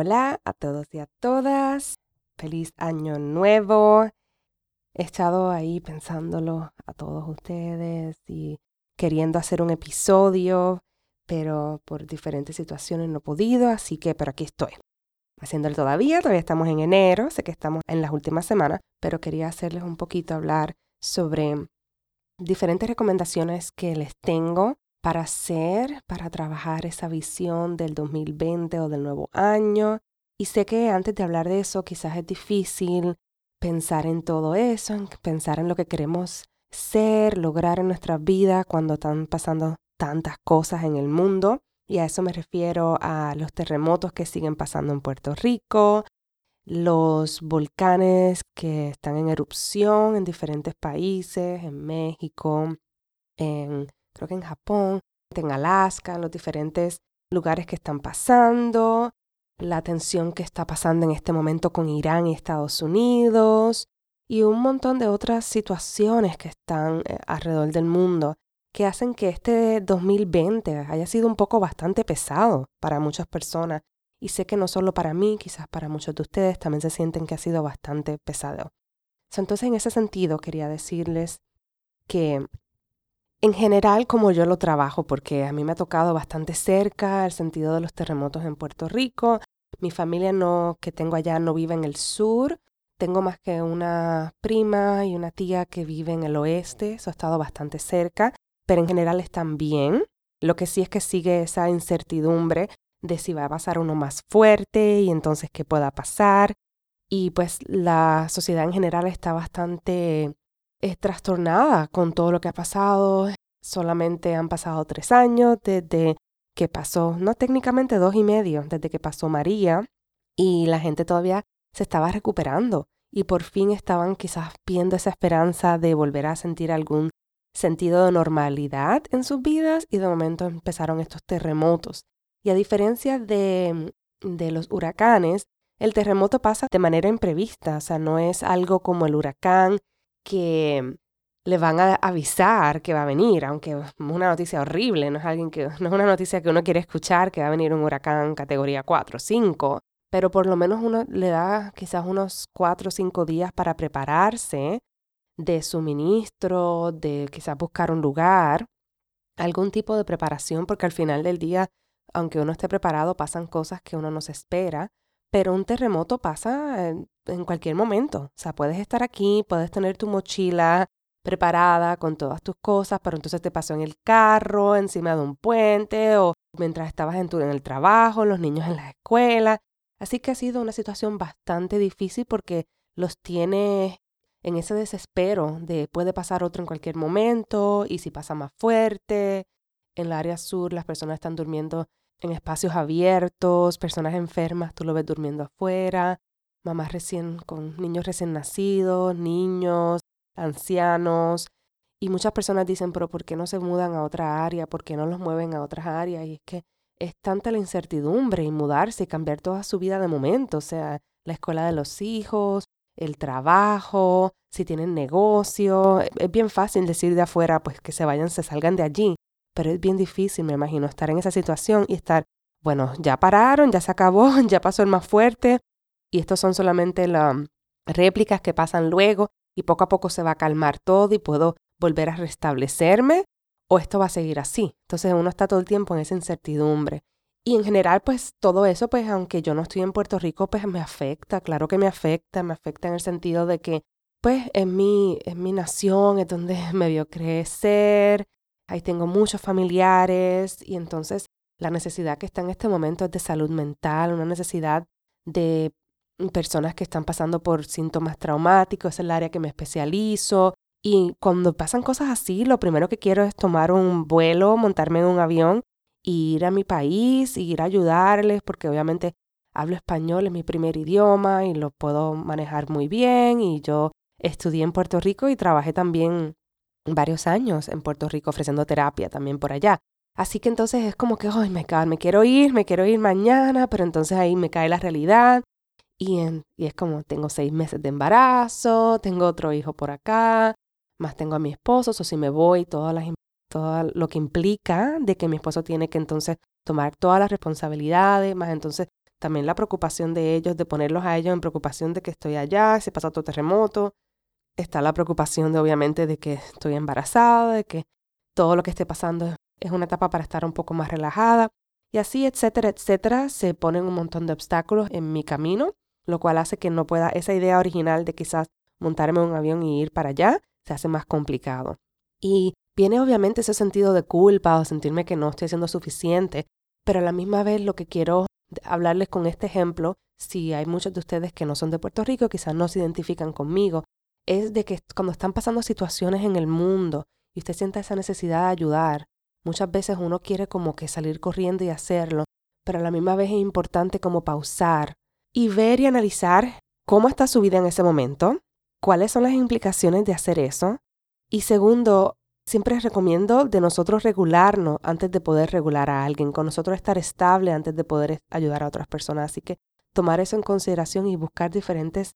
Hola a todos y a todas. Feliz año nuevo. He estado ahí pensándolo a todos ustedes y queriendo hacer un episodio, pero por diferentes situaciones no he podido, así que, pero aquí estoy. Haciéndolo todavía, todavía estamos en enero, sé que estamos en las últimas semanas, pero quería hacerles un poquito hablar sobre diferentes recomendaciones que les tengo para hacer, para trabajar esa visión del 2020 o del nuevo año. Y sé que antes de hablar de eso quizás es difícil pensar en todo eso, en pensar en lo que queremos ser, lograr en nuestra vida cuando están pasando tantas cosas en el mundo. Y a eso me refiero a los terremotos que siguen pasando en Puerto Rico, los volcanes que están en erupción en diferentes países, en México, en creo que en Japón, en Alaska, en los diferentes lugares que están pasando, la tensión que está pasando en este momento con Irán y Estados Unidos y un montón de otras situaciones que están eh, alrededor del mundo que hacen que este 2020 haya sido un poco bastante pesado para muchas personas. Y sé que no solo para mí, quizás para muchos de ustedes también se sienten que ha sido bastante pesado. Entonces, en ese sentido, quería decirles que en general, como yo lo trabajo, porque a mí me ha tocado bastante cerca el sentido de los terremotos en Puerto Rico. Mi familia no, que tengo allá no vive en el sur. Tengo más que una prima y una tía que vive en el oeste. Eso ha estado bastante cerca. Pero en general están bien. Lo que sí es que sigue esa incertidumbre de si va a pasar uno más fuerte y entonces qué pueda pasar. Y pues la sociedad en general está bastante es trastornada con todo lo que ha pasado. Solamente han pasado tres años desde que pasó, no técnicamente dos y medio, desde que pasó María y la gente todavía se estaba recuperando y por fin estaban quizás viendo esa esperanza de volver a sentir algún sentido de normalidad en sus vidas y de momento empezaron estos terremotos. Y a diferencia de, de los huracanes, el terremoto pasa de manera imprevista, o sea, no es algo como el huracán que le van a avisar que va a venir, aunque es una noticia horrible, no es, alguien que, no es una noticia que uno quiere escuchar, que va a venir un huracán categoría 4 o 5, pero por lo menos uno le da quizás unos 4 o 5 días para prepararse de suministro, de quizás buscar un lugar, algún tipo de preparación, porque al final del día, aunque uno esté preparado, pasan cosas que uno no se espera, pero un terremoto pasa en cualquier momento. O sea, puedes estar aquí, puedes tener tu mochila preparada con todas tus cosas, pero entonces te pasó en el carro, encima de un puente o mientras estabas en, tu, el trabajo, los niños en la escuela. Así que ha sido una situación bastante difícil porque los tiene en ese desespero de puede pasar otro en cualquier momento y si pasa más fuerte. En el área sur las personas están durmiendo en espacios abiertos, personas enfermas, tú lo ves durmiendo afuera, mamás recién con niños recién nacidos, niños, ancianos. Y muchas personas dicen, pero ¿por qué no se mudan a otra área? ¿Por qué no los mueven a otras áreas? Y es que es tanta la incertidumbre y mudarse y cambiar toda su vida de momento, o sea, la escuela de los hijos, el trabajo, si tienen negocio. Es bien fácil decir de afuera, pues que se vayan, se salgan de allí pero es bien difícil, me imagino, estar en esa situación y estar, bueno, ya pararon, ya se acabó, ya pasó el más fuerte y estos son solamente las réplicas que pasan luego y poco a poco se va a calmar todo y puedo volver a restablecerme o esto va a seguir así. Entonces uno está todo el tiempo en esa incertidumbre. Y en general, pues todo eso, pues aunque yo no estoy en Puerto Rico, pues me afecta, claro que me afecta, me afecta en el sentido de que, pues es mi, es mi nación, es donde me vio crecer, ahí tengo muchos familiares y entonces la necesidad que está en este momento es de salud mental, una necesidad de personas que están pasando por síntomas traumáticos, es el área que me especializo Y cuando pasan cosas así, lo primero que quiero es tomar un vuelo, montarme en un avión ir a mi país, ir a ayudarles, porque obviamente hablo español, es mi primer idioma y lo puedo manejar muy bien. Y yo estudié en Puerto Rico y trabajé también varios años en Puerto Rico ofreciendo terapia también por allá. Así que entonces es como que, ay, me, me quiero ir, me quiero ir mañana, pero entonces ahí me cae la realidad. Y, es como, tengo seis meses de embarazo, tengo otro hijo por acá, más tengo a mi esposo, o si me voy, todas las todo lo que implica de que mi esposo tiene que entonces tomar todas las responsabilidades, más entonces también la preocupación de ellos, de ponerlos a ellos en preocupación de que estoy allá, se pasa otro terremoto. Está la preocupación de obviamente de que estoy embarazada, de que todo lo que esté pasando es una etapa para estar un poco más relajada. Y así, etcétera, etcétera, se ponen un montón de obstáculos en mi camino, lo cual hace que no pueda, esa idea original de quizás montarme un avión y ir para allá, se hace más complicado. Y Viene obviamente ese sentido de culpa o sentirme que no estoy haciendo suficiente, pero a la misma vez lo que quiero hablarles con este ejemplo, si hay muchos de ustedes que no son de Puerto Rico, quizás no se identifican conmigo, es de que cuando están pasando situaciones en el mundo y usted sienta esa necesidad de ayudar, muchas veces uno quiere como que salir corriendo y hacerlo, pero a la misma vez es importante como pausar y ver y analizar cómo está su vida en ese momento, cuáles son las implicaciones de hacer eso, y segundo, Siempre recomiendo de nosotros regularnos antes de poder regular a alguien, con nosotros estar estable antes de poder ayudar a otras personas. Así que tomar eso en consideración y buscar diferentes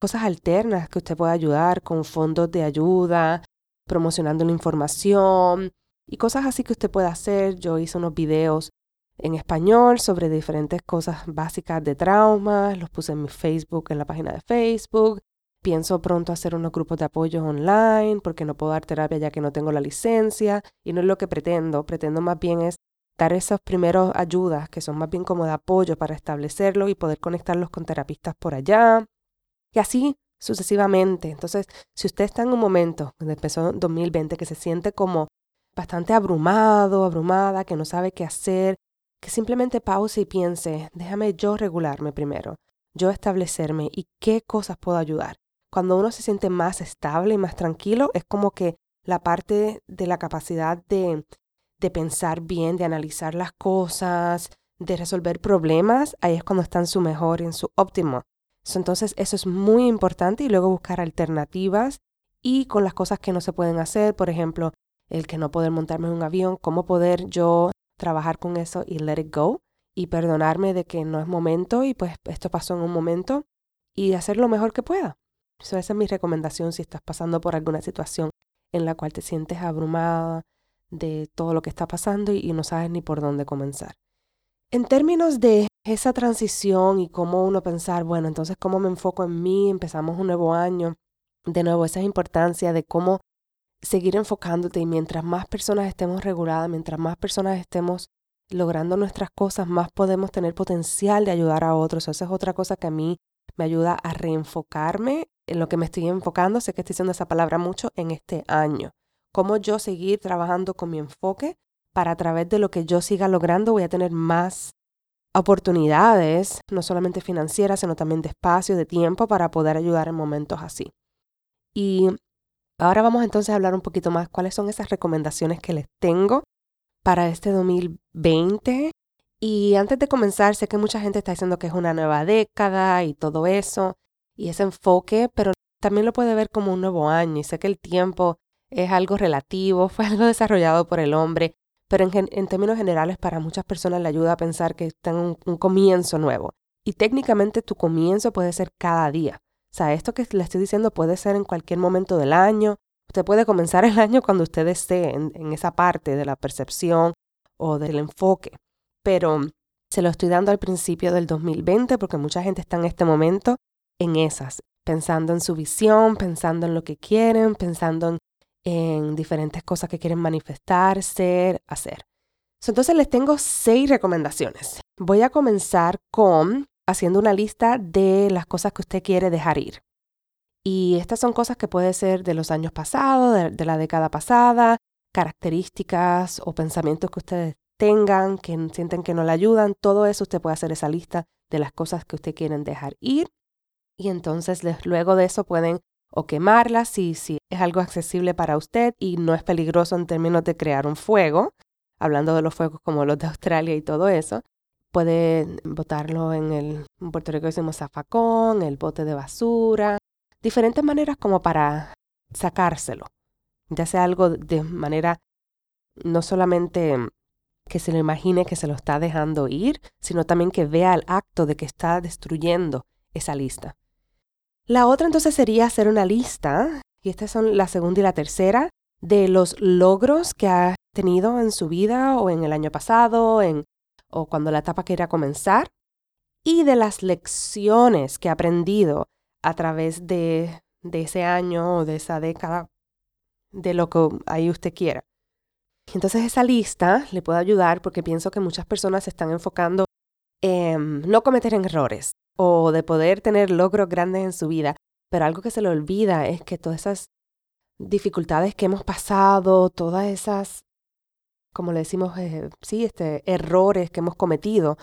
cosas alternas que usted pueda ayudar con fondos de ayuda, promocionando la información y cosas así que usted pueda hacer. Yo hice unos videos en español sobre diferentes cosas básicas de traumas, los puse en mi Facebook, en la página de Facebook. Pienso pronto hacer unos grupos de apoyo online porque no puedo dar terapia ya que no tengo la licencia y no es lo que pretendo. Pretendo más bien es dar esas primeras ayudas que son más bien como de apoyo para establecerlo y poder conectarlos con terapistas por allá. Y así sucesivamente. Entonces, si usted está en un momento, donde empezó 2020, que se siente como bastante abrumado, abrumada, que no sabe qué hacer, que simplemente pause y piense, déjame yo regularme primero, yo establecerme y qué cosas puedo ayudar cuando uno se siente más estable y más tranquilo, es como que la parte de la capacidad de, de pensar bien, de analizar las cosas, de resolver problemas, ahí es cuando está en su mejor, en su óptimo. Entonces eso es muy importante y luego buscar alternativas y con las cosas que no se pueden hacer, por ejemplo, el que no poder montarme en un avión, cómo poder yo trabajar con eso y let it go y perdonarme de que no es momento y pues esto pasó en un momento y hacer lo mejor que pueda esa es mi recomendación si estás pasando por alguna situación en la cual te sientes abrumada de todo lo que está pasando y, no sabes ni por dónde comenzar. En términos de esa transición y cómo uno pensar, bueno, entonces cómo me enfoco en mí, empezamos un nuevo año, de nuevo esa importancia de cómo seguir enfocándote y mientras más personas estemos reguladas, mientras más personas estemos logrando nuestras cosas, más podemos tener potencial de ayudar a otros. Esa es otra cosa que a mí me ayuda a reenfocarme en lo que me estoy enfocando, sé que estoy diciendo esa palabra mucho en este año. Cómo yo seguir trabajando con mi enfoque para través de lo que yo siga logrando voy a tener más oportunidades, no solamente financieras, sino también de espacio, de tiempo para poder ayudar en momentos así. Y ahora vamos entonces a hablar un poquito más cuáles son esas recomendaciones que les tengo para este 2020. Y antes de comenzar, sé que mucha gente está diciendo que es una nueva década y todo eso y ese enfoque, pero también lo puede ver como un nuevo año. Y sé que el tiempo es algo relativo, fue algo desarrollado por el hombre, pero en, términos generales para muchas personas le ayuda a pensar que está en un, comienzo nuevo. Y técnicamente tu comienzo puede ser cada día. O sea, esto que le estoy diciendo puede ser en cualquier momento del año. Usted puede comenzar el año cuando usted esté en, en esa parte de la percepción o del enfoque. Pero se lo estoy dando al principio del 2020 porque mucha gente está en este momento en esas, pensando en su visión, pensando en lo que quieren, pensando en, diferentes cosas que quieren manifestar, ser, hacer. Entonces les tengo seis recomendaciones. Voy a comenzar con haciendo una lista de las cosas que usted quiere dejar ir. Y estas son cosas que pueden ser de los años pasados, de, de, la década pasada, características o pensamientos que ustedes tengan, que sienten que no le ayudan. Todo eso usted puede hacer esa lista de las cosas que usted quieren dejar ir y entonces luego de eso pueden o quemarlas si, si es algo accesible para usted y no es peligroso en términos de crear un fuego, hablando de los fuegos como los de Australia y todo eso. Puede botarlo en el, en Puerto Rico decimos zafacón, el bote de basura, diferentes maneras como para sacárselo, ya sea algo de manera no solamente que se lo imagine que se lo está dejando ir, sino también que vea el acto de que está destruyendo esa lista. La otra entonces sería hacer una lista, y estas son la segunda y la tercera, de los logros que ha tenido en su vida o en el año pasado, o cuando la etapa quiera comenzar, y de las lecciones que ha aprendido a través de, de ese año o de esa década, de lo que ahí usted quiera. Entonces esa lista le puede ayudar porque pienso que muchas personas se están enfocando en no cometer errores o de poder tener logros grandes en su vida, pero algo que se le olvida es que todas esas dificultades que hemos pasado, todas esas, como le decimos, eh, sí, este, errores que hemos cometido,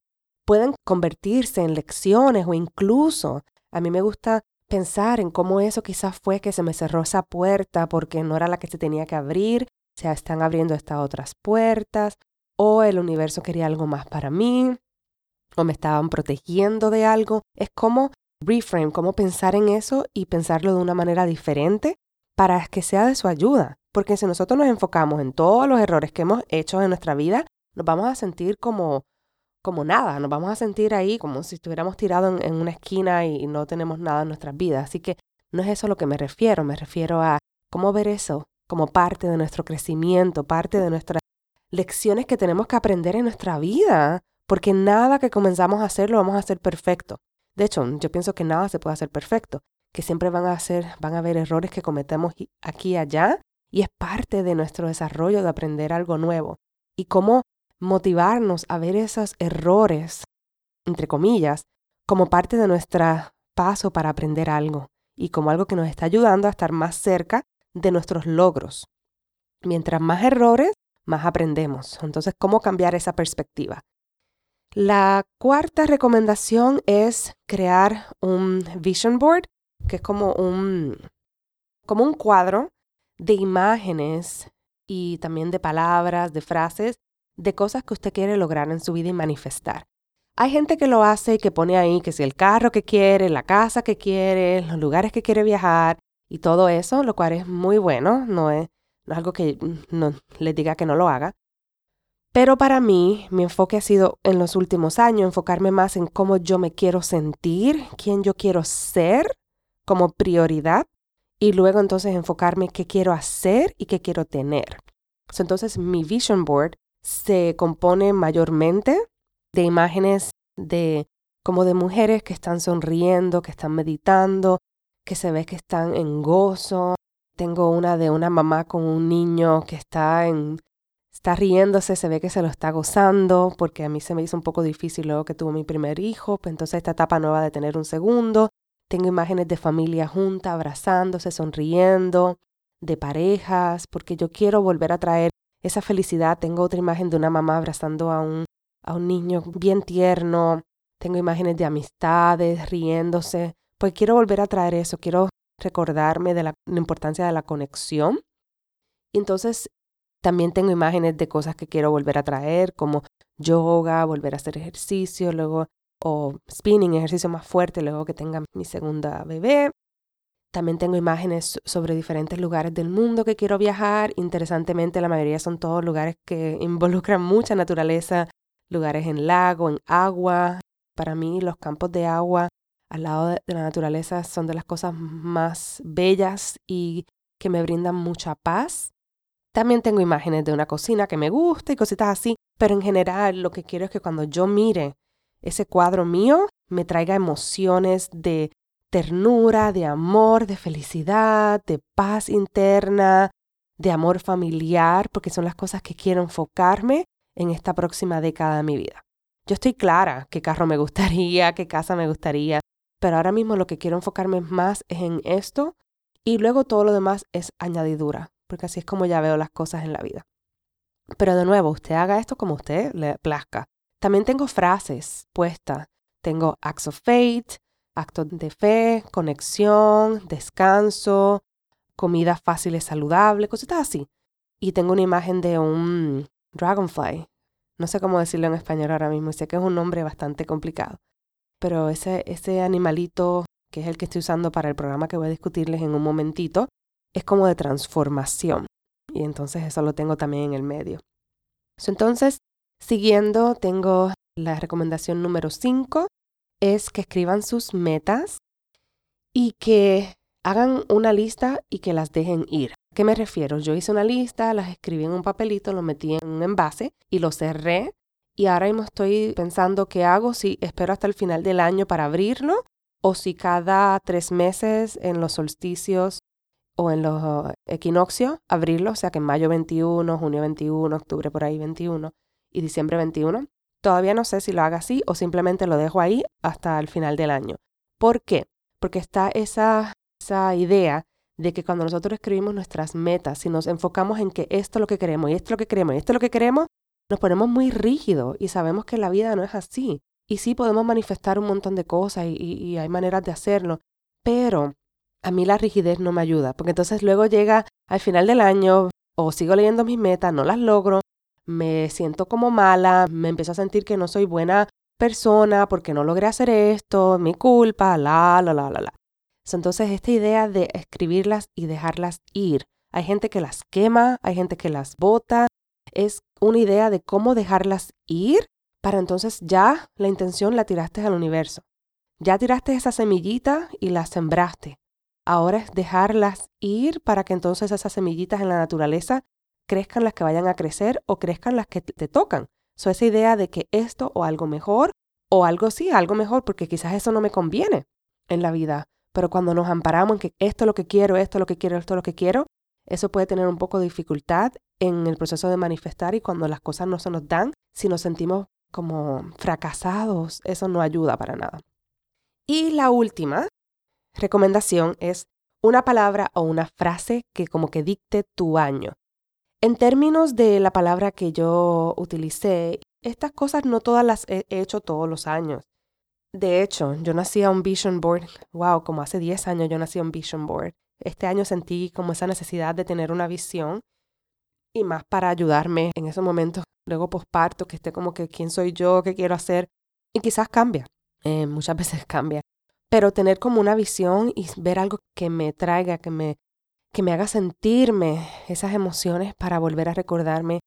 pueden convertirse en lecciones o incluso a mí me gusta pensar en cómo eso quizás fue que se me cerró esa puerta porque no era la que se tenía que abrir se están abriendo estas otras puertas, o el universo quería algo más para mí, o me estaban protegiendo de algo. Es como reframe, como pensar en eso y pensarlo de una manera diferente para que sea de su ayuda. Porque si nosotros nos enfocamos en todos los errores que hemos hecho en nuestra vida, nos vamos a sentir como, como nada, nos vamos a sentir ahí como si estuviéramos tirados en, en una esquina y no tenemos nada en nuestras vidas. Así que no es eso a lo que me refiero, me refiero a cómo ver eso como parte de nuestro crecimiento, parte de nuestras lecciones que tenemos que aprender en nuestra vida, porque nada que comenzamos a hacer lo vamos a hacer perfecto. De hecho, yo pienso que nada se puede hacer perfecto, que siempre van a hacer, van a haber errores que cometemos aquí y allá, y es parte de nuestro desarrollo de aprender algo nuevo. Y cómo motivarnos a ver esos errores, entre comillas, como parte de nuestro paso para aprender algo y como algo que nos está ayudando a estar más cerca de nuestros logros. Mientras más errores, más aprendemos. Entonces, ¿cómo cambiar esa perspectiva? La cuarta recomendación es crear un vision board, que es como un, como un cuadro de imágenes y también de palabras, de frases, de cosas que usted quiere lograr en su vida y manifestar. Hay gente que lo hace y que pone ahí que si el carro que quiere, la casa que quiere, los lugares que quiere viajar, y todo eso, lo cual es muy bueno, no es, no es algo que mm, no, les diga que no lo haga. Pero para mí, mi enfoque ha sido en los últimos años enfocarme más en cómo yo me quiero sentir, quién yo quiero ser como prioridad y luego entonces enfocarme qué quiero hacer y qué quiero tener. Entonces mi vision board se compone mayormente de imágenes de como de mujeres que están sonriendo, que están meditando, que se ve que están en gozo. Tengo una de una mamá con un niño que está en está riéndose, se ve que se lo está gozando, porque a mí se me hizo un poco difícil luego que tuve mi primer hijo, pues entonces esta etapa nueva de tener un segundo. Tengo imágenes de familia junta, abrazándose, sonriendo, de parejas, porque yo quiero volver a traer esa felicidad. Tengo otra imagen de una mamá abrazando a un, a un niño bien tierno. Tengo imágenes de amistades, riéndose pues quiero volver a traer eso, quiero recordarme de la, importancia de la conexión. Entonces también tengo imágenes de cosas que quiero volver a traer, como yoga, volver a hacer ejercicio, luego, o spinning, ejercicio más fuerte, luego que tenga mi segunda bebé. También tengo imágenes sobre diferentes lugares del mundo que quiero viajar. Interesantemente, la mayoría son todos lugares que involucran mucha naturaleza, lugares en lago, en agua. Para mí, los campos de agua al lado de, la naturaleza son de las cosas más bellas y que me brindan mucha paz. También tengo imágenes de una cocina que me gusta y cositas así, pero en general lo que quiero es que cuando yo mire ese cuadro mío me traiga emociones de ternura, de amor, de felicidad, de paz interna, de amor familiar, porque son las cosas que quiero enfocarme en esta próxima década de mi vida. Yo estoy clara qué carro me gustaría, qué casa me gustaría, pero ahora mismo lo que quiero enfocarme más es en esto y luego todo lo demás es añadidura, porque así es como ya veo las cosas en la vida. Pero de nuevo, usted haga esto como usted le plazca. También tengo frases puestas. Tengo acts of fate, actos de fe, conexión, descanso, comida fácil y saludable, cositas así. Y tengo una imagen de un dragonfly. No sé cómo decirlo en español ahora mismo, sé que es un nombre bastante complicado. Pero ese animalito, que es el que estoy usando para el programa que voy a discutirles en un momentito, es como de transformación. Y entonces eso lo tengo también en el medio. entonces, siguiendo, tengo la recomendación número 5, es que escriban sus metas y que hagan una lista y que las dejen ir. ¿A qué me refiero? Yo hice una lista, las escribí en un papelito, lo metí en un envase y lo cerré. Y ahora mismo estoy pensando qué hago, si espero hasta el final del año para abrirlo o si cada tres meses en los solsticios o en los equinoccios abrirlo, o sea que en mayo 21, junio 21, octubre por ahí 21 y diciembre 21. Todavía no sé si lo haga así o simplemente lo dejo ahí hasta el final del año. ¿Por qué? Porque está esa, esa idea de que cuando nosotros escribimos nuestras metas, si nos enfocamos en que esto es lo que queremos y esto es lo que queremos y esto es lo que queremos, nos ponemos muy rígidos y sabemos que la vida no es así. Y sí podemos manifestar un montón de cosas y, y hay maneras de hacerlo, pero a mí la rigidez no me ayuda, porque entonces luego llega al final del año o sigo leyendo mis metas, no las logro, me siento como mala, me empiezo a sentir que no soy buena persona porque no logré hacer esto, mi culpa, la, la, la, la, la. Entonces, esta idea de escribirlas y dejarlas ir. Hay gente que las quema, hay gente que las bota. Es una idea de cómo dejarlas ir para entonces ya la intención la tiraste al universo. Ya tiraste esa semillita y la sembraste. Ahora es dejarlas ir para que entonces esas semillitas en la naturaleza crezcan las que vayan a crecer o crezcan las que te tocan. So, esa idea de que esto o algo mejor o algo sí, algo mejor, porque quizás eso no me conviene en la vida. Pero cuando nos amparamos en que esto es lo que quiero, esto es lo que quiero, esto es lo que quiero, eso puede tener un poco de dificultad en el proceso de manifestar y cuando las cosas no se nos dan, si nos sentimos como fracasados, eso no ayuda para nada. Y la última recomendación es una palabra o una frase que como que dicte tu año. En términos de la palabra que yo utilicé, estas cosas no todas las he hecho todos los años. De hecho, yo nací a un vision board, wow, como hace 10 años yo nací a un vision board. Este año sentí como esa necesidad de tener una visión y más para ayudarme en esos momentos, luego posparto, que esté como que quién soy yo, qué quiero hacer, y quizás cambia, eh, muchas veces cambia pero tener como una visión y ver algo que me traiga, que me, que me haga sentirme esas emociones para volver a recordarme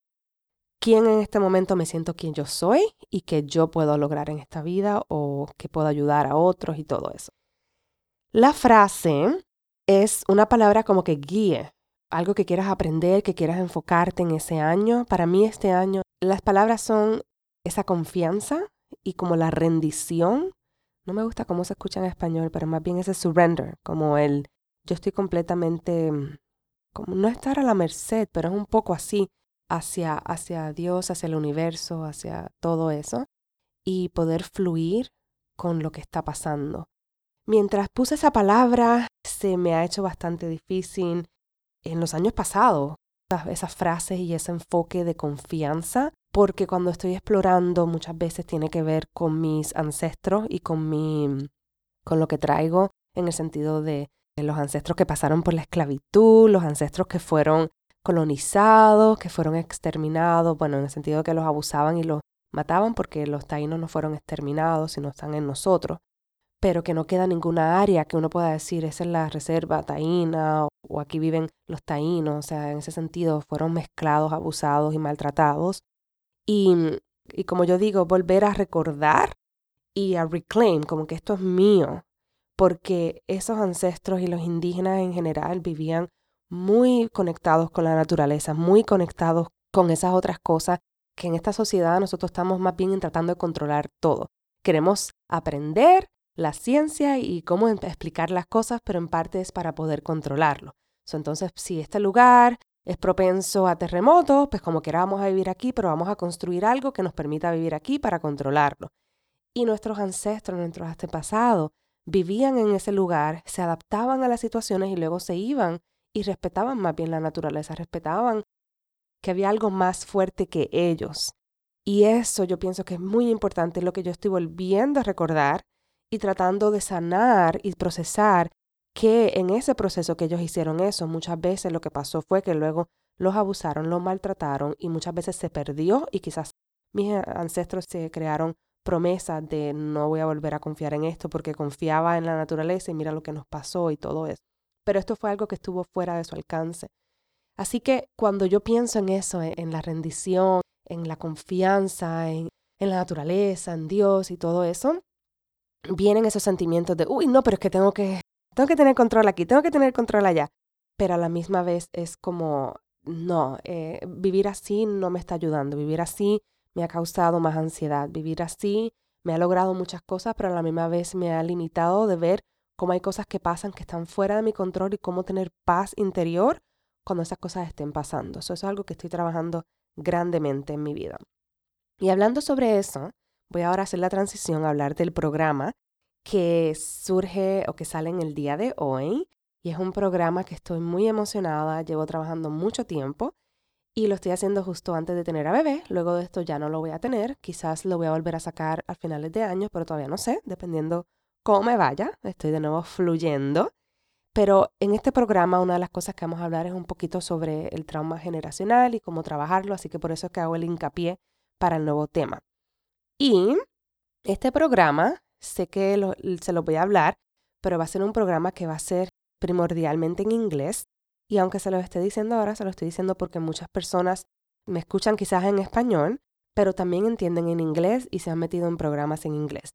quién en este momento me siento quien yo soy y que yo puedo lograr en esta vida o que puedo ayudar a otros y todo eso. La frase es una palabra como que guíe, algo que quieras aprender, que quieras enfocarte en ese año. Para mí este año las palabras son esa confianza y como la rendición no me gusta cómo se escucha en español, pero más bien ese surrender, como el yo estoy completamente, mm, como no estar a la merced, pero es un poco así, hacia, hacia Dios, hacia el universo, hacia todo eso, y poder fluir con lo que está pasando. Mientras puse esa palabra, se me ha hecho bastante difícil en los años pasados, esas frases y ese enfoque de confianza porque cuando estoy explorando muchas veces tiene que ver con mis ancestros y con mi con lo que traigo en el sentido de los ancestros que pasaron por la esclavitud, los ancestros que fueron colonizados, que fueron exterminados, bueno, en el sentido de que los abusaban y los mataban porque los taínos no fueron exterminados, sino están en nosotros, pero que no queda ninguna área que uno pueda decir, esa es la reserva taína o aquí viven los taínos, o sea, en ese sentido fueron mezclados, abusados y maltratados y, y como yo digo, volver a recordar y a reclaim, como que esto es mío, porque esos ancestros y los indígenas en general vivían muy conectados con la naturaleza, muy conectados con esas otras cosas que en esta sociedad nosotros estamos más bien tratando de controlar todo. Queremos aprender la ciencia y cómo explicar las cosas, pero en parte es para poder controlarlo. entonces, si este lugar es propenso a terremotos, pues como quiera vamos a vivir aquí, pero vamos a construir algo que nos permita vivir aquí para controlarlo. Y nuestros ancestros, nuestros antepasados, vivían en ese lugar, se adaptaban a las situaciones y luego se iban y respetaban más bien la naturaleza, respetaban que había algo más fuerte que ellos. Y eso yo pienso que es muy importante, lo que yo estoy volviendo a recordar y tratando de sanar y procesar que en ese proceso que ellos hicieron eso, muchas veces lo que pasó fue que luego los abusaron, los maltrataron y muchas veces se perdió y quizás mis ancestros se crearon promesas de no voy a volver a confiar en esto porque confiaba en la naturaleza y mira lo que nos pasó y todo eso. Pero esto fue algo que estuvo fuera de su alcance. Así que cuando yo pienso en eso, en la rendición, en la confianza, en, en la naturaleza, en Dios y todo eso, vienen esos sentimientos de, uy, no, pero es que tengo que, tengo que tener control aquí, tengo que tener control allá. Pero a la misma vez es como, no, eh, vivir así no me está ayudando, vivir así me ha causado más ansiedad, vivir así me ha logrado muchas cosas, pero a la misma vez me ha limitado de ver cómo hay cosas que pasan que están fuera de mi control y cómo tener paz interior cuando esas cosas estén pasando. Eso es algo que estoy trabajando grandemente en mi vida. Y hablando sobre eso, voy ahora a hacer la transición a hablar del programa que surge o que sale en el día de hoy. Y es un programa que estoy muy emocionada, llevo trabajando mucho tiempo y lo estoy haciendo justo antes de tener a bebé. Luego de esto ya no lo voy a tener. Quizás lo voy a volver a sacar a finales de año, pero todavía no sé, dependiendo cómo me vaya. Estoy de nuevo fluyendo. Pero en este programa una de las cosas que vamos a hablar es un poquito sobre el trauma generacional y cómo trabajarlo, así que por eso es que hago el hincapié para el nuevo tema. Y este programa, sé que se lo voy a hablar, pero va a ser un programa que va a ser primordialmente en inglés. Y aunque se lo esté diciendo ahora, se lo estoy diciendo porque muchas personas me escuchan quizás en español, pero también entienden en inglés y se han metido en programas en inglés.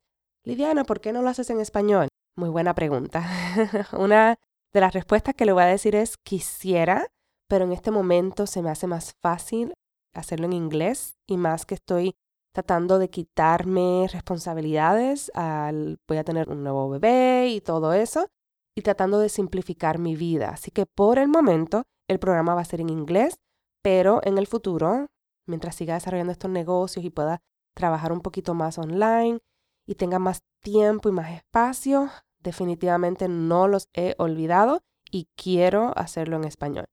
Lidiana, ¿por qué no lo haces en español? Muy buena pregunta. Una de las respuestas que le voy a decir es quisiera, pero en este momento se me hace más fácil hacerlo en inglés y más que estoy tratando de quitarme responsabilidades al voy a tener un nuevo bebé y todo eso y tratando de simplificar mi vida. Así que por el momento el programa va a ser en inglés, pero en el futuro, mientras siga desarrollando estos negocios y pueda trabajar un poquito más online y tenga más tiempo y más espacio, definitivamente no los he olvidado y quiero hacerlo en español.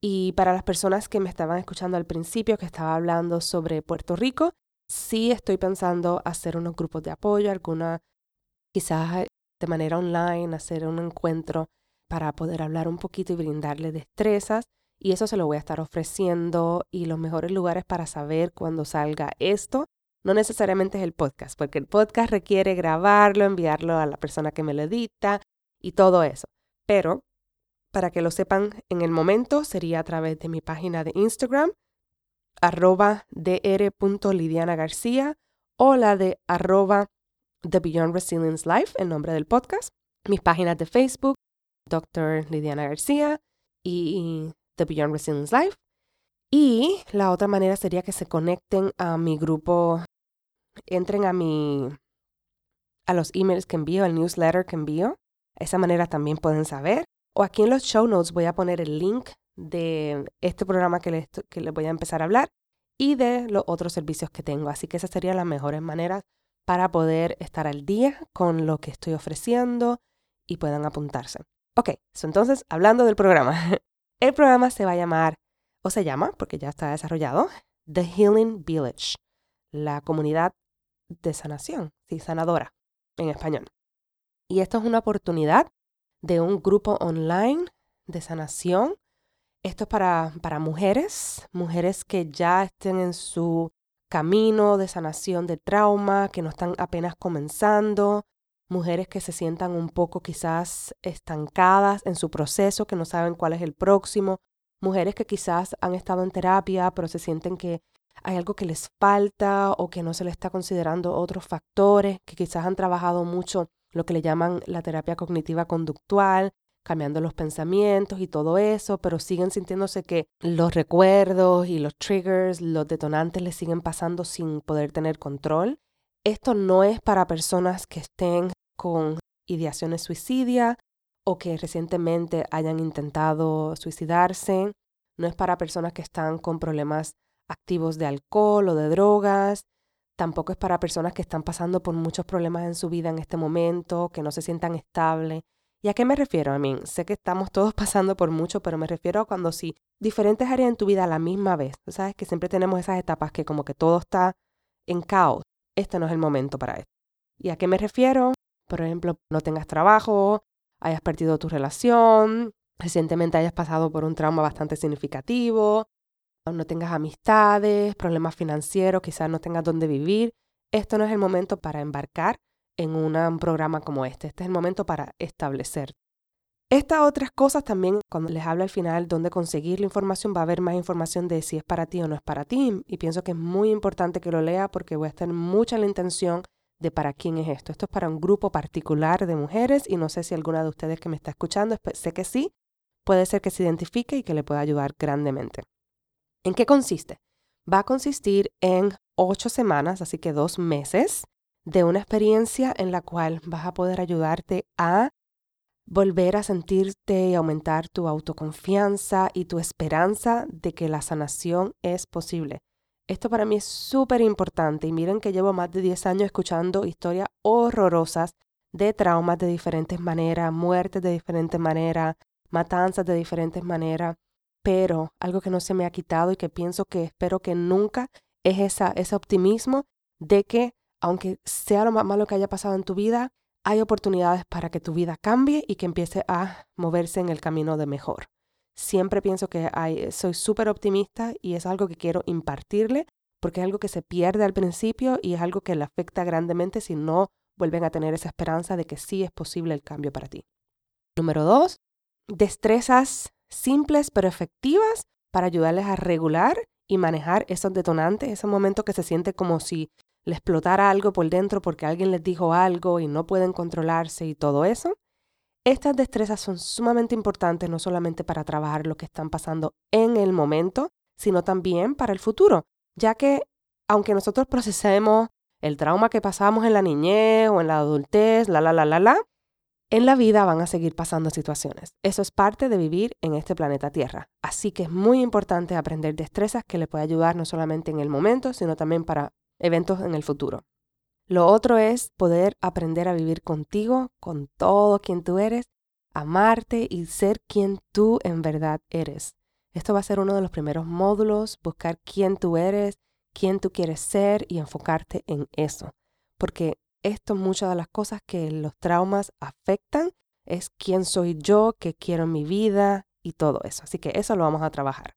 Y para las personas que me estaban escuchando al principio, que estaba hablando sobre Puerto Rico, sí estoy pensando hacer unos grupos de apoyo, alguna quizás de manera online, hacer un encuentro para poder hablar un poquito y brindarle destrezas. Y eso se lo voy a estar ofreciendo y los mejores lugares para saber cuando salga esto. No necesariamente es el podcast, porque el podcast requiere grabarlo, enviarlo a la persona que me lo edita y todo eso. Pero para que lo sepan en el momento, sería a través de mi página de Instagram, arroba dr.lidianagarcía o la de arroba The Beyond Resilience Life, el nombre del podcast, mis páginas de Facebook, Dr. Lidiana García y The Beyond Resilience Life. Y la otra manera sería que se conecten a mi grupo, entren a mi a los emails que envío, al newsletter que envío. Esa manera también pueden saber. O aquí en los show notes voy a poner el link de este programa que les, que les voy a empezar a hablar y de los otros servicios que tengo. Así que esas serían las mejores maneras para poder estar al día con lo que estoy ofreciendo y puedan apuntarse. Ok, entonces hablando del programa. El programa se va a llamar, o se llama, porque ya está desarrollado, The Healing Village, la comunidad de sanación, sí, sanadora en español. Y esto es una oportunidad de un grupo online de sanación. Esto es para, para mujeres, mujeres que ya estén en su camino de sanación de trauma, que no están apenas comenzando, mujeres que se sientan un poco quizás estancadas en su proceso, que no saben cuál es el próximo, mujeres que quizás han estado en terapia, pero se sienten que hay algo que les falta o que no se les está considerando otros factores, que quizás han trabajado mucho lo que le llaman la terapia cognitiva conductual, cambiando los pensamientos y todo eso, pero siguen sintiéndose que los recuerdos y los triggers, los detonantes les siguen pasando sin poder tener control. Esto no es para personas que estén con ideaciones suicidas o que recientemente hayan intentado suicidarse. No es para personas que están con problemas activos de alcohol o de drogas. Tampoco es para personas que están pasando por muchos problemas en su vida en este momento, que no se sientan estables ¿Y a qué me refiero? A mí, sé que estamos todos pasando por mucho, pero me refiero a cuando sí, diferentes áreas en tu vida a la misma vez. Tú sabes que siempre tenemos esas etapas que como que todo está en caos. Este no es el momento para esto. ¿Y a qué me refiero? por ejemplo, no tengas trabajo, hayas perdido tu relación, recientemente hayas pasado por un trauma bastante significativo, no tengas amistades, problemas financieros, quizás no tengas dónde vivir. Esto no es el momento para embarcar en un programa como este. Este es el momento para establecer. Estas otras cosas también, cuando les hablo al final dónde conseguir la información, va a haber más información de si es para ti o no es para ti. Y pienso que es muy importante que lo lea porque voy a estar mucha la intención de para quién es esto. Esto es para un grupo particular de mujeres y no sé si alguna de ustedes que me está escuchando, sé que sí, puede ser que se identifique y que le pueda ayudar grandemente. ¿En qué consiste? Va a consistir en ocho semanas, así que dos meses, de una experiencia en la cual vas a poder ayudarte a volver a sentirte y aumentar tu autoconfianza y tu esperanza de que la sanación es posible. Esto para mí es súper importante y miren que llevo más de 10 años escuchando historias horrorosas de traumas de diferentes maneras, muertes de diferentes maneras, matanzas de diferentes maneras, pero algo que no se me ha quitado y que pienso que espero que nunca es esa, ese optimismo de que aunque sea lo más malo que haya pasado en tu vida, hay oportunidades para que tu vida cambie y que empiece a moverse en el camino de mejor. Siempre pienso que soy súper optimista y es algo que quiero impartirle porque es algo que se pierde al principio y es algo que le afecta grandemente si no vuelven a tener esa esperanza de que sí es posible el cambio para ti. Número dos, destrezas simples pero efectivas para ayudarles a regular y manejar esos detonantes, ese momento que se siente como si le explotara algo por dentro porque alguien les dijo algo y no pueden controlarse y todo eso. Estas destrezas son sumamente importantes no solamente para trabajar lo que están pasando en el momento, sino también para el futuro, ya que aunque nosotros procesemos el trauma que pasamos en la niñez o en la adultez, la, la, la, la, la, en la vida van a seguir pasando situaciones. Eso es parte de vivir en este planeta Tierra. Así que es muy importante aprender destrezas que le puede ayudar no solamente en el momento, sino también para eventos en el futuro. Lo otro es poder aprender a vivir contigo, con todo quien tú eres, amarte y ser quien tú en verdad eres. Esto va a ser uno de los primeros módulos, buscar quién tú eres, quién tú quieres ser y enfocarte en eso. Porque esto muchas de las cosas que los traumas afectan es quién soy yo, qué quiero en mi vida y todo eso. Así que eso lo vamos a trabajar.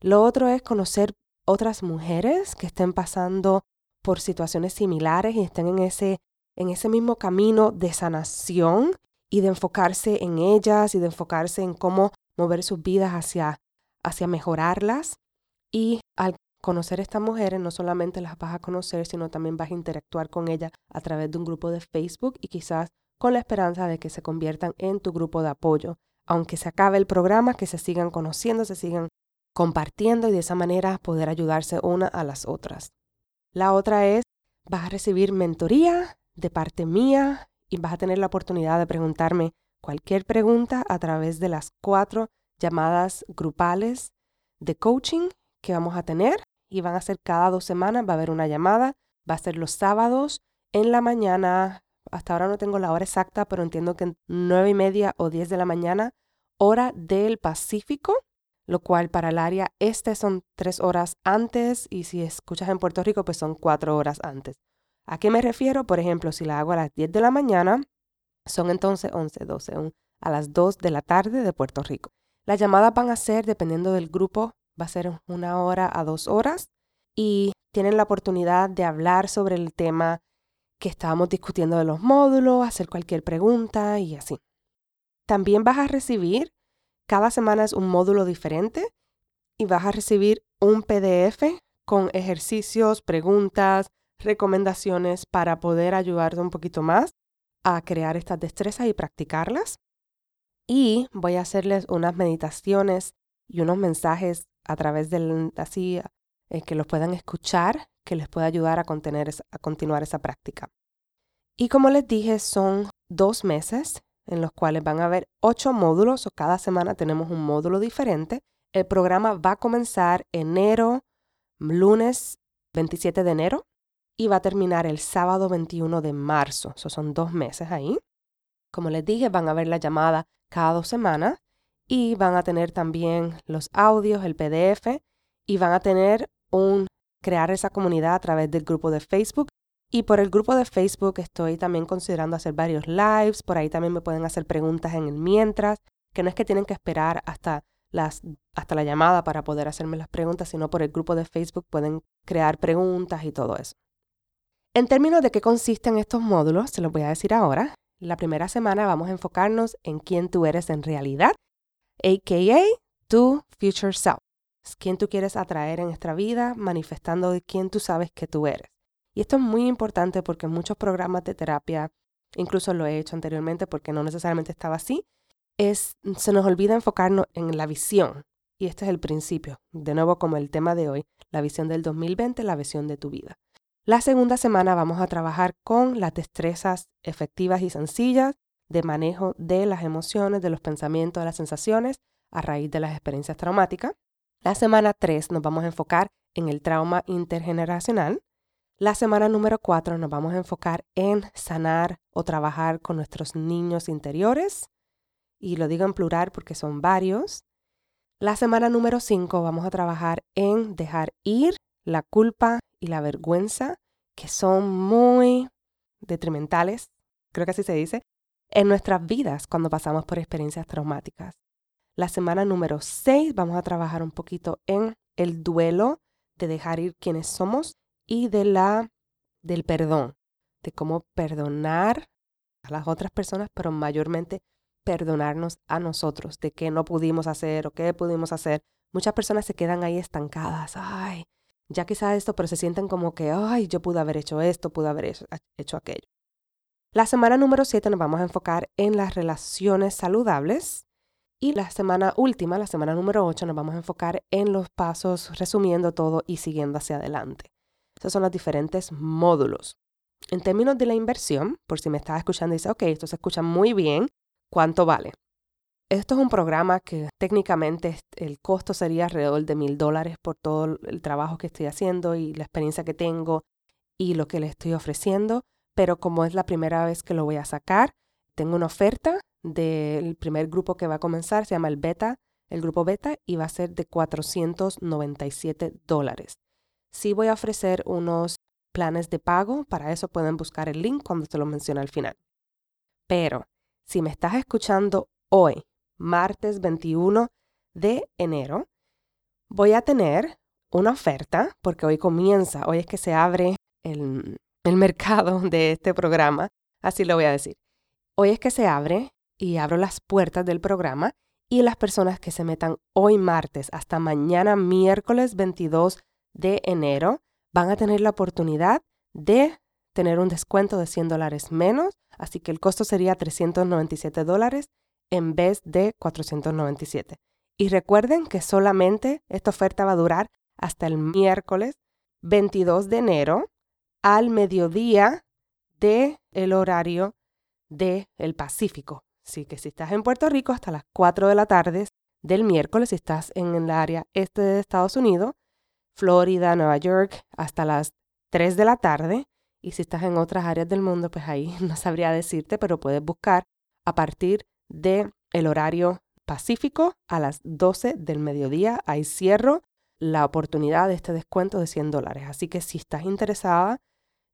Lo otro es conocer otras mujeres que estén pasando por situaciones similares y estén en ese, en ese mismo camino de sanación y de enfocarse en ellas y de enfocarse en cómo mover sus vidas hacia, hacia mejorarlas. Y al conocer a estas mujeres, no solamente las vas a conocer, sino también vas a interactuar con ellas a través de un grupo de Facebook y quizás con la esperanza de que se conviertan en tu grupo de apoyo. Aunque se acabe el programa, que se sigan conociendo, se sigan compartiendo y de esa manera poder ayudarse una a las otras. La otra es, vas a recibir mentoría de parte mía y vas a tener la oportunidad de preguntarme cualquier pregunta a través de las cuatro llamadas grupales de coaching que vamos a tener y van a ser cada dos semanas, va a haber una llamada, va a ser los sábados en la mañana, hasta ahora no tengo la hora exacta, pero entiendo que nueve y media o diez de la mañana, hora del Pacífico, lo cual para el área este son tres horas antes y si escuchas en Puerto Rico, pues son cuatro horas antes. ¿A qué me refiero? Por ejemplo, si la hago a las 10 de la mañana, son entonces 11, 12, a las 2 de la tarde de Puerto Rico. Las llamadas van a ser, dependiendo del grupo, va a ser una hora a dos horas y tienen la oportunidad de hablar sobre el tema que estábamos discutiendo de los módulos, hacer cualquier pregunta y así. También vas a recibir cada semana es un módulo diferente y vas a recibir un PDF con ejercicios, preguntas, recomendaciones para poder ayudarte un poquito más a crear estas destrezas y practicarlas. Y voy a hacerles unas meditaciones y unos mensajes a través del así eh, que los puedan escuchar, que les pueda ayudar a, contener, a continuar esa práctica. Y como les dije, son dos meses en los cuales van a haber ocho módulos o cada semana tenemos un módulo diferente. El programa va a comenzar enero, lunes 27 de enero y va a terminar el sábado 21 de marzo. Eso son dos meses ahí. Como les dije, van a ver la llamada cada dos semanas y van a tener también los audios, el PDF y van a tener un crear esa comunidad a través del grupo de Facebook Y por el grupo de Facebook estoy también considerando hacer varios lives, por ahí también me pueden hacer preguntas en el mientras, que no es que tienen que esperar hasta, las, hasta la llamada para poder hacerme las preguntas, sino por el grupo de Facebook pueden crear preguntas y todo eso. En términos de qué consisten estos módulos, se los voy a decir ahora. La primera semana vamos a enfocarnos en quién tú eres en realidad, aka tu future self. Quién tú quieres atraer en esta vida, manifestando de quién tú sabes que tú eres. Y esto es muy importante porque en muchos programas de terapia, incluso lo he hecho anteriormente porque no necesariamente estaba así, es, se nos olvida enfocarnos en la visión. Y este es el principio, de nuevo como el tema de hoy, la visión del 2020, la visión de tu vida. La segunda semana vamos a trabajar con las destrezas efectivas y sencillas de manejo de las emociones, de los pensamientos, de las sensaciones a raíz de las experiencias traumáticas. La semana 3 nos vamos a enfocar en el trauma intergeneracional. La semana número 4 nos vamos a enfocar en sanar o trabajar con nuestros niños interiores. Y lo digo en plural porque son varios. La semana número 5 vamos a trabajar en dejar ir la culpa y la vergüenza, que son muy detrimentales, creo que así se dice, en nuestras vidas cuando pasamos por experiencias traumáticas. La semana número 6 vamos a trabajar un poquito en el duelo de dejar ir quienes somos y de la, del perdón, de cómo perdonar a las otras personas, pero mayormente perdonarnos a nosotros, de qué no pudimos hacer o qué pudimos hacer. Muchas personas se quedan ahí estancadas, ay, ya quizá esto, pero se sienten como que, ay, yo pude haber hecho esto, pude haber hecho, aquello. La semana número 7 nos vamos a enfocar en las relaciones saludables y la semana última, la semana número 8, nos vamos a enfocar en los pasos resumiendo todo y siguiendo hacia adelante. Esos son los diferentes módulos. En términos de la inversión, por si me estás escuchando y dices, ok, esto se escucha muy bien, ¿cuánto vale? Esto es un programa que técnicamente el costo sería alrededor de mil dólares por todo el trabajo que estoy haciendo y la experiencia que tengo y lo que le estoy ofreciendo, pero como es la primera vez que lo voy a sacar, tengo una oferta del primer grupo que va a comenzar, se llama el beta, el grupo beta, y va a ser de 497 dólares. Sí voy a ofrecer unos planes de pago, para eso pueden buscar el link cuando se lo mencione al final. Pero si me estás escuchando hoy, martes 21 de enero, voy a tener una oferta, porque hoy comienza, hoy es que se abre el, el mercado de este programa, así lo voy a decir. Hoy es que se abre y abro las puertas del programa y las personas que se metan hoy martes hasta mañana miércoles 22 de enero van a tener la oportunidad de tener un descuento de 100 dólares menos, así que el costo sería 397 dólares en vez de 497. Y recuerden que solamente esta oferta va a durar hasta el miércoles 22 de enero al mediodía de el horario del el Pacífico. Así que si estás en Puerto Rico hasta las 4 de la tarde del miércoles, si estás en el área este de Estados Unidos, Florida, Nueva York, hasta las 3 de la tarde. Y si estás en otras áreas del mundo, pues ahí no sabría decirte, pero puedes buscar a partir de el horario pacífico a las 12 del mediodía. Ahí cierro la oportunidad de este descuento de 100 dólares. Así que si estás interesada,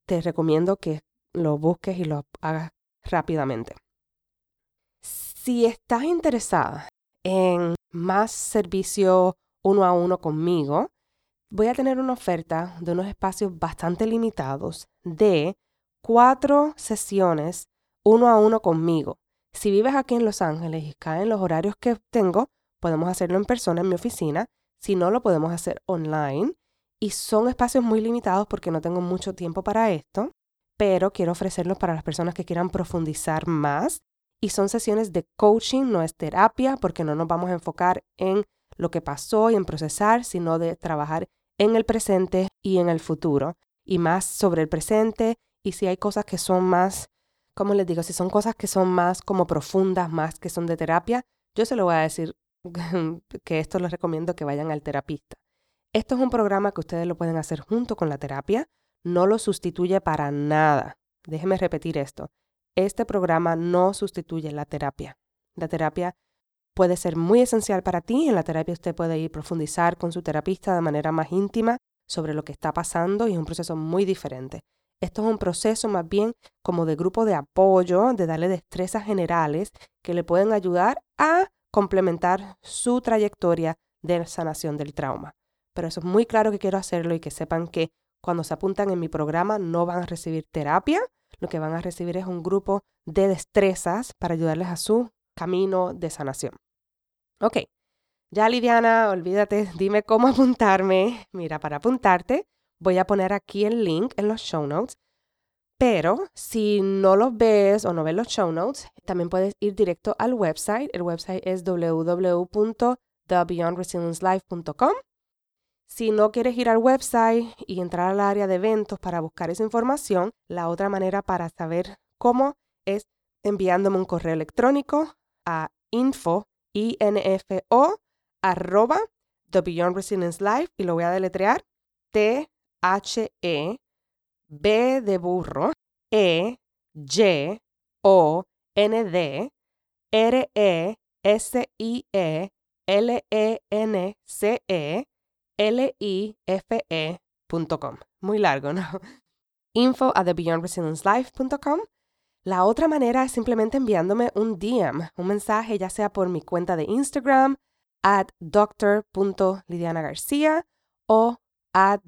te recomiendo que lo busques y lo hagas rápidamente. Si estás interesada en más servicio uno a uno conmigo, voy a tener una oferta de unos espacios bastante limitados de cuatro sesiones uno a uno conmigo. Si vives aquí en Los Ángeles y caen los horarios que tengo, podemos hacerlo en persona en mi oficina. Si no, lo podemos hacer online. Y son espacios muy limitados porque no tengo mucho tiempo para esto, pero quiero ofrecerlos para las personas que quieran profundizar más. Y son sesiones de coaching, no es terapia, porque no nos vamos a enfocar en lo que pasó y en procesar, sino de trabajar en el presente y en el futuro. Y más sobre el presente y si hay cosas que son más, como les digo, si son cosas que son más como profundas, más que son de terapia, yo se lo voy a decir que esto les recomiendo que vayan al terapista. Esto es un programa que ustedes lo pueden hacer junto con la terapia, no lo sustituye para nada. Déjeme repetir esto. Este programa no sustituye la terapia. La terapia puede ser muy esencial para ti. En la terapia usted puede ir profundizar con su terapista de manera más íntima sobre lo que está pasando y es un proceso muy diferente. Esto es un proceso más bien como de grupo de apoyo, de darle destrezas generales que le pueden ayudar a complementar su trayectoria de sanación del trauma. Pero eso es muy claro que quiero hacerlo y que sepan que cuando se apuntan en mi programa no van a recibir terapia, lo que van a recibir es un grupo de destrezas para ayudarles a su camino de sanación. Ok, ya Lidiana, olvídate, dime cómo apuntarme. Mira, para apuntarte voy a poner aquí el link en los show notes. Pero si no los ves o no ves los show notes, también puedes ir directo al website. El website es www.thebeyondresilience.life.com si no quieres ir al website y entrar al área de eventos para buscar esa información, la otra manera para saber cómo es enviándome un correo electrónico a info, info arroba The Beyond Resilience Life y lo voy a deletrear T H E B de burro E Y O N D R E S I E L E N C E L-I-F-E.com. Muy largo, ¿no? Info at thebeyondresilience.life.com. La otra manera es simplemente enviándome un DM, un mensaje, ya sea por mi cuenta de Instagram, at doctor.lidianagarcia o at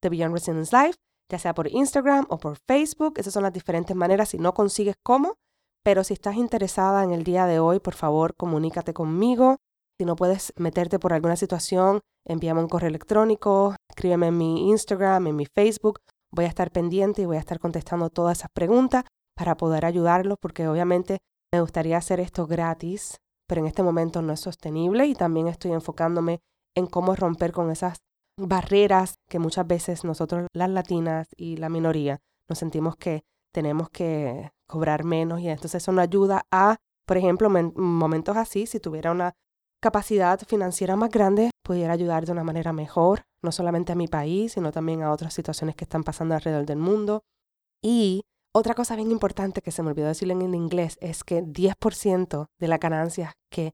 The Beyond Resilience Life, ya sea por Instagram o por Facebook. Esas son las diferentes maneras si no consigues cómo. Pero si estás interesada en el día de hoy, por favor, comunícate conmigo. Si no puedes meterte por alguna situación, envíame un correo electrónico, escríbeme en mi Instagram, en mi Facebook. Voy a estar pendiente y voy a estar contestando todas esas preguntas para poder ayudarlos, porque obviamente me gustaría hacer esto gratis, pero en este momento no es sostenible y también estoy enfocándome en cómo romper con esas barreras que muchas veces nosotros las latinas y la minoría nos sentimos que tenemos que cobrar menos y entonces eso nos ayuda a, por ejemplo, en momentos así, si tuviera una capacidad financiera más grande, pudiera ayudar de una manera mejor, no solamente a mi país, sino también a otras situaciones que están pasando alrededor del mundo. Y otra cosa bien importante que se me olvidó decirle en inglés es que 10% de las ganancias que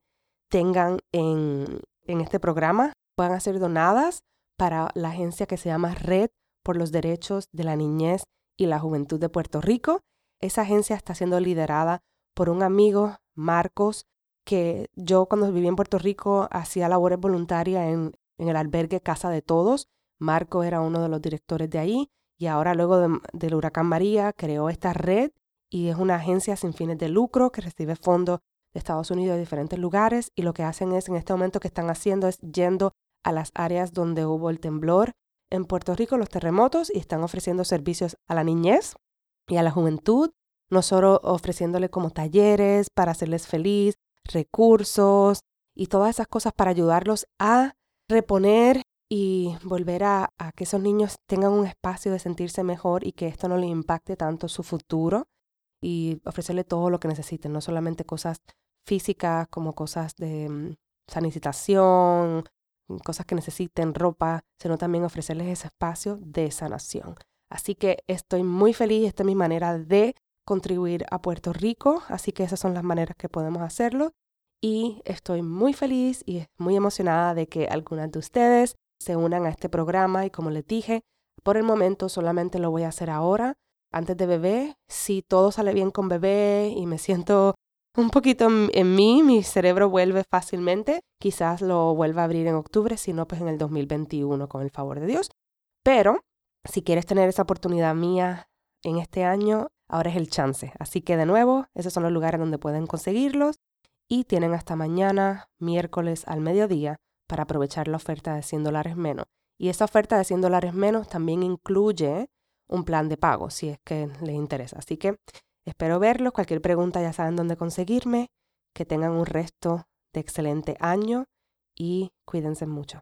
tengan en, en este programa puedan ser donadas para la agencia que se llama Red por los Derechos de la Niñez y la Juventud de Puerto Rico. Esa agencia está siendo liderada por un amigo, Marcos, que yo cuando viví en Puerto Rico hacía labores voluntarias en, el albergue Casa de Todos. Marco era uno de los directores de ahí y ahora luego del huracán María creó esta red y es una agencia sin fines de lucro que recibe fondos de Estados Unidos de diferentes lugares y lo que hacen es en este momento que están haciendo es yendo a las áreas donde hubo el temblor en Puerto Rico, los terremotos y están ofreciendo servicios a la niñez y a la juventud, no solo ofreciéndole como talleres para hacerles feliz, recursos y todas esas cosas para ayudarlos a reponer y volver a, que esos niños tengan un espacio de sentirse mejor y que esto no les impacte tanto su futuro y ofrecerle todo lo que necesiten, no solamente cosas físicas como cosas de mm, sanitización, cosas que necesiten, ropa, sino también ofrecerles ese espacio de sanación. Así que estoy muy feliz, esta es mi manera de contribuir a Puerto Rico, así que esas son las maneras que podemos hacerlo. Y estoy muy feliz y muy emocionada de que algunas de ustedes se unan a este programa y como les dije, por el momento solamente lo voy a hacer ahora, antes de bebé. Si todo sale bien con bebé y me siento un poquito en, mí, mi cerebro vuelve fácilmente, quizás lo vuelva a abrir en octubre, si no, pues en el 2021 con el favor de Dios. Pero si quieres tener esa oportunidad mía en este año, ahora es el chance. Así que de nuevo, esos son los lugares donde pueden conseguirlos y tienen hasta mañana, miércoles al mediodía, para aprovechar la oferta de 100 dólares menos. Y esa oferta de 100 dólares menos también incluye un plan de pago, si es que les interesa. Así que espero verlos. Cualquier pregunta ya saben dónde conseguirme. Que tengan un resto de excelente año y cuídense mucho.